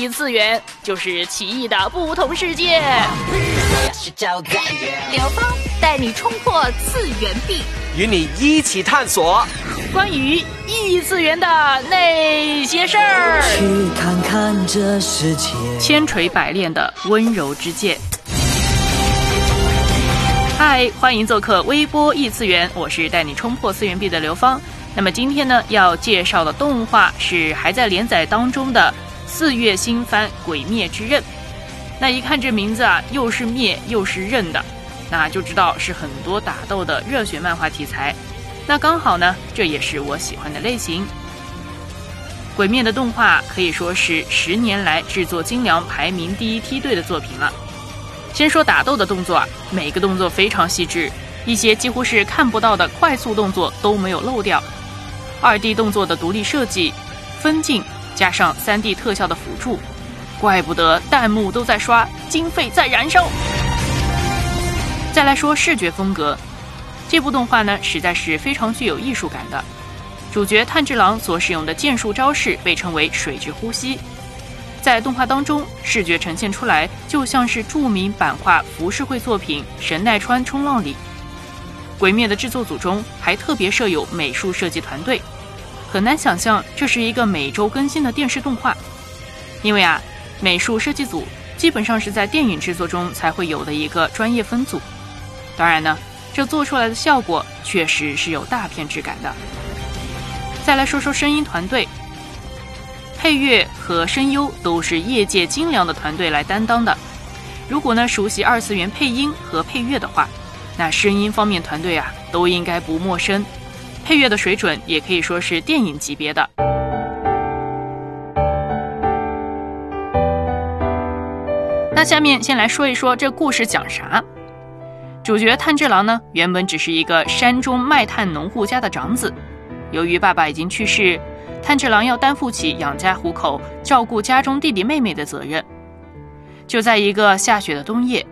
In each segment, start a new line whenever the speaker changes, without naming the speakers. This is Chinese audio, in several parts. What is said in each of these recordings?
异次元，就是奇异的不同世界。
刘芳带你冲破次元壁，
与你一起探索
关于异次元的那些事儿。
去看看这世界，
千锤百炼的温柔之剑。嗨，欢迎做客微波异次元，我是带你冲破次元壁的刘芳。那么今天呢，要介绍的动画是还在连载当中的四月新番《鬼灭之刃》。那一看这名字啊，又是灭又是刃的，那就知道是很多打斗的热血漫画题材。那刚好呢，这也是我喜欢的类型。《鬼灭》的动画可以说是十年来制作精良、排名第一梯队的作品了。先说打斗的动作啊，每个动作非常细致，一些几乎是看不到的快速动作都没有漏掉。二 D 动作的独立设计、分镜加上三 D 特效的辅助，怪不得弹幕都在刷，经费在燃烧。再来说视觉风格，这部动画呢实在是非常具有艺术感的。主角炭治郎所使用的剑术招式被称为水之呼吸。在动画当中，视觉呈现出来就像是著名版画浮世绘作品《神奈川冲浪》里。《鬼灭》的制作组中还特别设有美术设计团队，很难想象这是一个每周更新的电视动画，因为啊，美术设计组基本上是在电影制作中才会有的一个专业分组。当然呢，这做出来的效果确实是有大片质感的。再来说说声音团队。配乐和声优都是业界精良的团队来担当的。如果呢熟悉二次元配音和配乐的话，那声音方面团队啊都应该不陌生。配乐的水准也可以说是电影级别的。那下面先来说一说这故事讲啥。主角炭治郎呢，原本只是一个山中卖炭农户家的长子，由于爸爸已经去世。炭治郎要担负起养家糊口、照顾家中弟弟妹妹的责任。就在一个下雪的冬夜，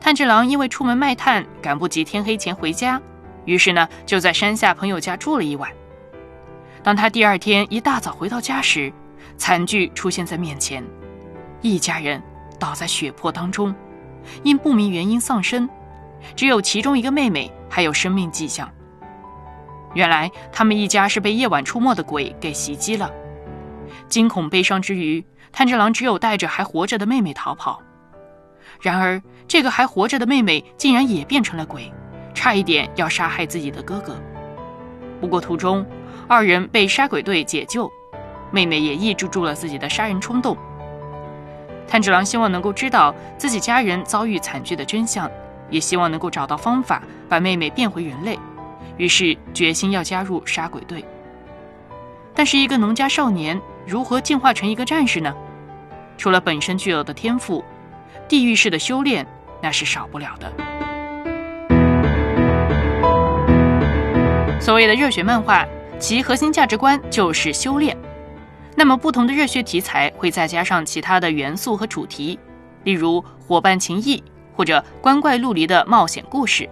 炭治郎因为出门卖炭，赶不及天黑前回家，于是呢就在山下朋友家住了一晚。当他第二天一大早回到家时，惨剧出现在面前：一家人倒在血泊当中，因不明原因丧生，只有其中一个妹妹还有生命迹象。原来他们一家是被夜晚出没的鬼给袭击了，惊恐悲伤之余，炭治郎只有带着还活着的妹妹逃跑。然而，这个还活着的妹妹竟然也变成了鬼，差一点要杀害自己的哥哥。不过途中，二人被杀鬼队解救，妹妹也抑制住了自己的杀人冲动。炭治郎希望能够知道自己家人遭遇惨剧的真相，也希望能够找到方法把妹妹变回人类。于是决心要加入杀鬼队。但是，一个农家少年如何进化成一个战士呢？除了本身具有的天赋，地狱式的修炼那是少不了的。所谓的热血漫画，其核心价值观就是修炼。那么，不同的热血题材会再加上其他的元素和主题，例如伙伴情谊或者光怪陆离的冒险故事。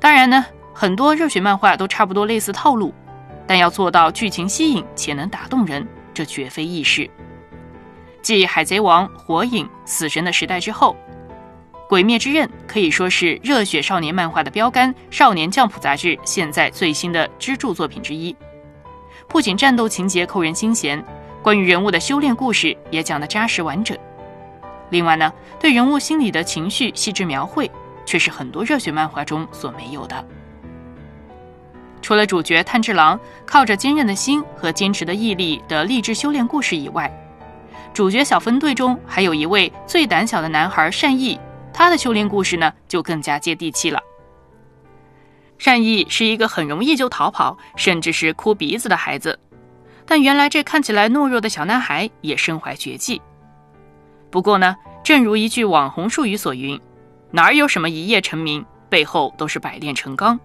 当然呢。很多热血漫画都差不多类似套路，但要做到剧情吸引且能打动人，这绝非易事。继《海贼王》《火影》《死神》的时代之后，《鬼灭之刃》可以说是热血少年漫画的标杆，《少年将谱》杂志现在最新的支柱作品之一。不仅战斗情节扣人心弦，关于人物的修炼故事也讲得扎实完整。另外呢，对人物心理的情绪细致描绘，却是很多热血漫画中所没有的。除了主角炭治郎靠着坚韧的心和坚持的毅力的励志修炼故事以外，主角小分队中还有一位最胆小的男孩善意，他的修炼故事呢就更加接地气了。善意是一个很容易就逃跑，甚至是哭鼻子的孩子，但原来这看起来懦弱的小男孩也身怀绝技。不过呢，正如一句网红术语所云，哪有什么一夜成名，背后都是百炼成钢。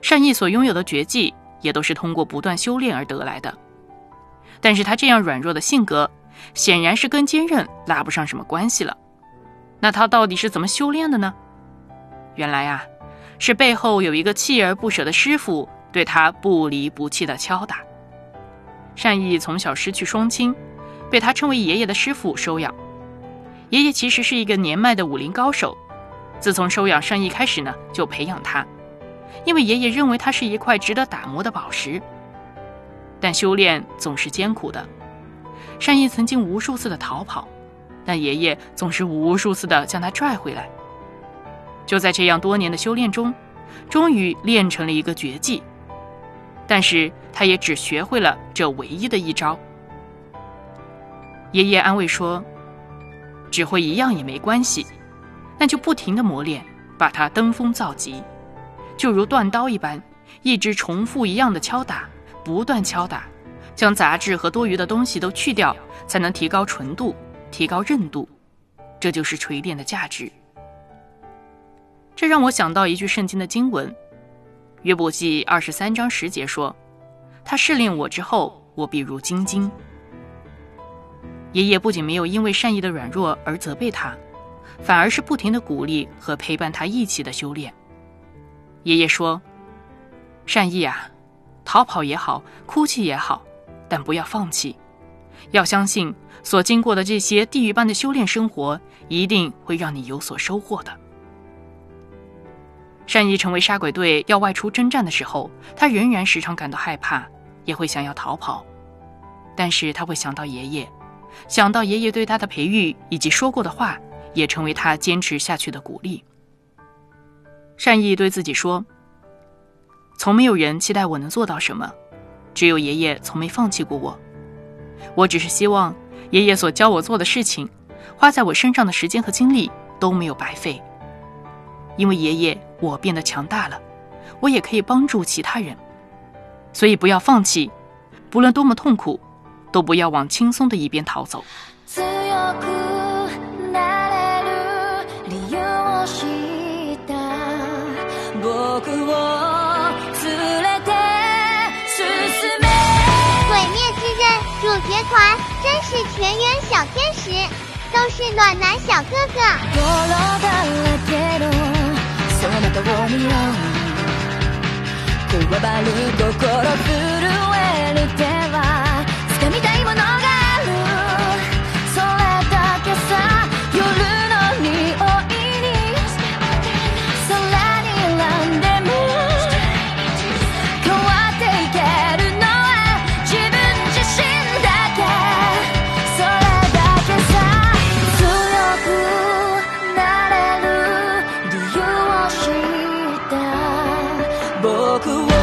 善意所拥有的绝技，也都是通过不断修炼而得来的。但是他这样软弱的性格，显然是跟坚韧拉不上什么关系了。那他到底是怎么修炼的呢？原来啊，是背后有一个锲而不舍的师傅对他不离不弃的敲打。善意从小失去双亲，被他称为爷爷的师傅收养。爷爷其实是一个年迈的武林高手，自从收养善意开始呢，就培养他，因为爷爷认为他是一块值得打磨的宝石。但修炼总是艰苦的，善意曾经无数次的逃跑，但爷爷总是无数次的将他拽回来。就在这样多年的修炼中，终于练成了一个绝技，但是他也只学会了这唯一的一招。爷爷安慰说：“只会一样也没关系，那就不停的磨练，把它登峰造极，就如断刀一般，一直重复一样的敲打，不断敲打，将杂质和多余的东西都去掉，才能提高纯度，提高韧度，这就是锤炼的价值。”这让我想到一句圣经的经文，《约伯记》二十三章十节说：“他试炼我之后，我必如精金。”爷爷不仅没有因为善意的软弱而责备他，反而是不停的鼓励和陪伴他一起的修炼。爷爷说：“善意啊，逃跑也好，哭泣也好，但不要放弃，要相信所经过的这些地狱般的修炼生活，一定会让你有所收获的。”善意成为杀鬼队要外出征战的时候，他仍然时常感到害怕，也会想要逃跑，但是他会想到爷爷。想到爷爷对他的培育以及说过的话，也成为他坚持下去的鼓励。善意对自己说：“从没有人期待我能做到什么，只有爷爷从没放弃过我。我只是希望爷爷所教我做的事情，花在我身上的时间和精力都没有白费。因为爷爷，我变得强大了，我也可以帮助其他人。所以不要放弃，不论多么痛苦。”都不要往轻松的一边逃走。
团真是全员小天使，都是暖男小哥哥。walk away.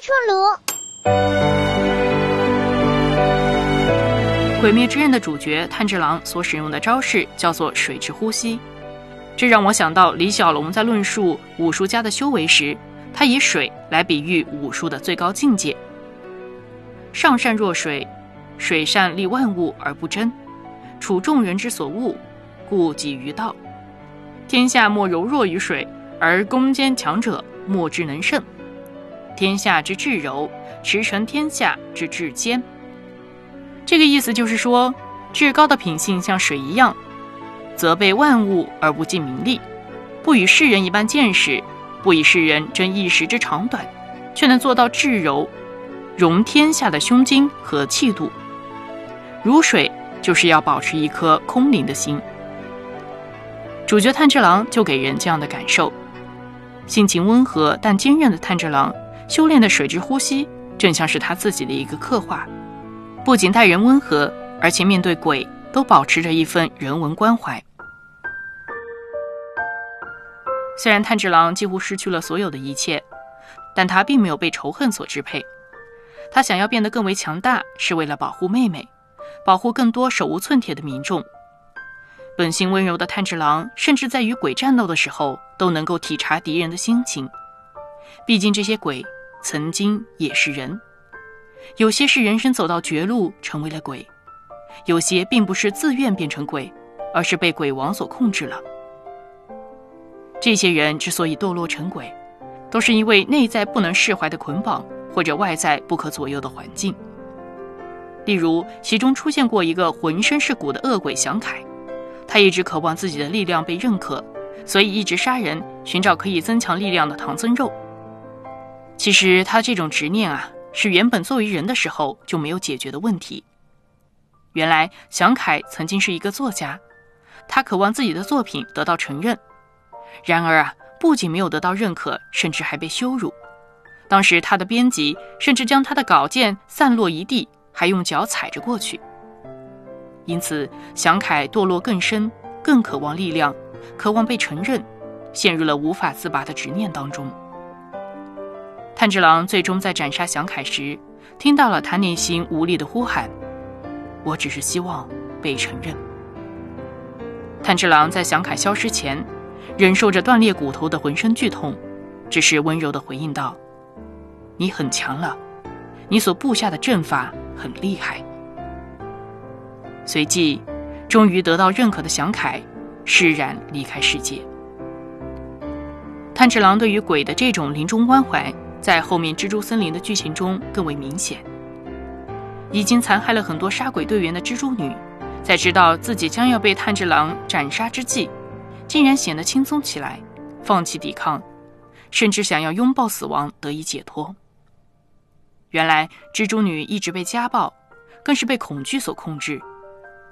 出炉。
《鬼灭之刃》的主角炭治郎所使用的招式叫做“水之呼吸”，这让我想到李小龙在论述武术家的修为时，他以水来比喻武术的最高境界。上善若水，水善利万物而不争，处众人之所恶，故几于道。天下莫柔弱于水，而攻坚强者莫之能胜。天下之至柔，驰骋天下之至坚。这个意思就是说，至高的品性像水一样，责备万物而不尽名利，不与世人一般见识，不与世人争一时之长短，却能做到至柔，容天下的胸襟和气度。如水，就是要保持一颗空灵的心。主角炭治郎就给人这样的感受：性情温和但坚韧的炭治郎。修炼的水之呼吸，正像是他自己的一个刻画，不仅待人温和，而且面对鬼都保持着一份人文关怀。虽然炭治郎几乎失去了所有的一切，但他并没有被仇恨所支配。他想要变得更为强大，是为了保护妹妹，保护更多手无寸铁的民众。本性温柔的炭治郎，甚至在与鬼战斗的时候，都能够体察敌人的心情。毕竟这些鬼曾经也是人，有些是人生走到绝路成为了鬼，有些并不是自愿变成鬼，而是被鬼王所控制了。这些人之所以堕落成鬼，都是因为内在不能释怀的捆绑，或者外在不可左右的环境。例如，其中出现过一个浑身是骨的恶鬼祥凯，他一直渴望自己的力量被认可，所以一直杀人，寻找可以增强力量的唐僧肉。其实他这种执念啊，是原本作为人的时候就没有解决的问题。原来祥凯曾经是一个作家，他渴望自己的作品得到承认。然而啊，不仅没有得到认可，甚至还被羞辱。当时他的编辑甚至将他的稿件散落一地，还用脚踩着过去。因此，祥凯堕落更深，更渴望力量，渴望被承认，陷入了无法自拔的执念当中。炭治郎最终在斩杀祥凯时，听到了他内心无力的呼喊：“我只是希望被承认。”炭治郎在祥凯消失前。忍受着断裂骨头的浑身剧痛，只是温柔地回应道：“你很强了，你所布下的阵法很厉害。”随即，终于得到认可的祥凯释然离开世界。炭治郎对于鬼的这种临终关怀，在后面蜘蛛森林的剧情中更为明显。已经残害了很多杀鬼队员的蜘蛛女，在知道自己将要被炭治郎斩杀之际。竟然显得轻松起来，放弃抵抗，甚至想要拥抱死亡得以解脱。原来蜘蛛女一直被家暴，更是被恐惧所控制。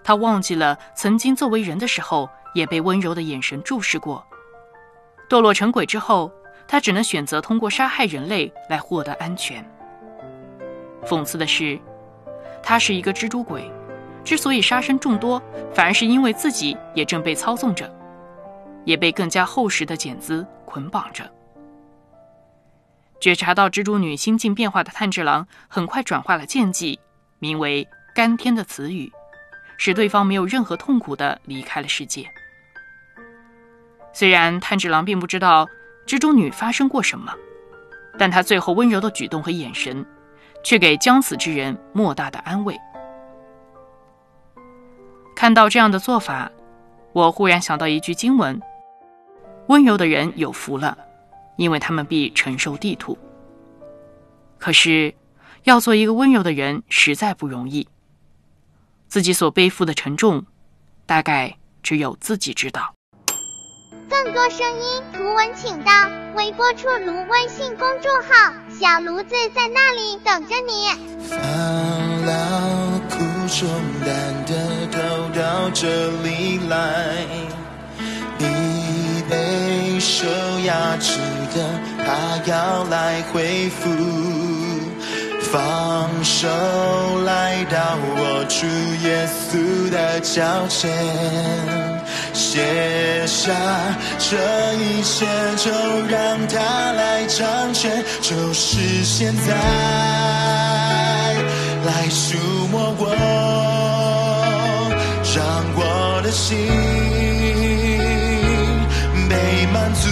她忘记了曾经作为人的时候也被温柔的眼神注视过。堕落成鬼之后，他只能选择通过杀害人类来获得安全。讽刺的是，他是一个蜘蛛鬼，之所以杀生众多，反而是因为自己也正被操纵着。也被更加厚实的茧子捆绑着。觉察到蜘蛛女心境变化的炭治郎，很快转化了剑技，名为“甘天”的词语，使对方没有任何痛苦的离开了世界。虽然炭治郎并不知道蜘蛛女发生过什么，但她最后温柔的举动和眼神，却给将死之人莫大的安慰。看到这样的做法，我忽然想到一句经文。温柔的人有福了，因为他们必承受地土。可是，要做一个温柔的人实在不容易。自己所背负的沉重，大概只有自己知道。
更多声音图文，请到微波出炉微信公众号“小炉子”在那里等着你。
放老苦中淡的都到这里来。疲惫受压制的，他要来恢复。放手，来到我主耶稣的脚前，写下这一切，就让他来掌权，就是现在，来触摸我，让我的心被。满足。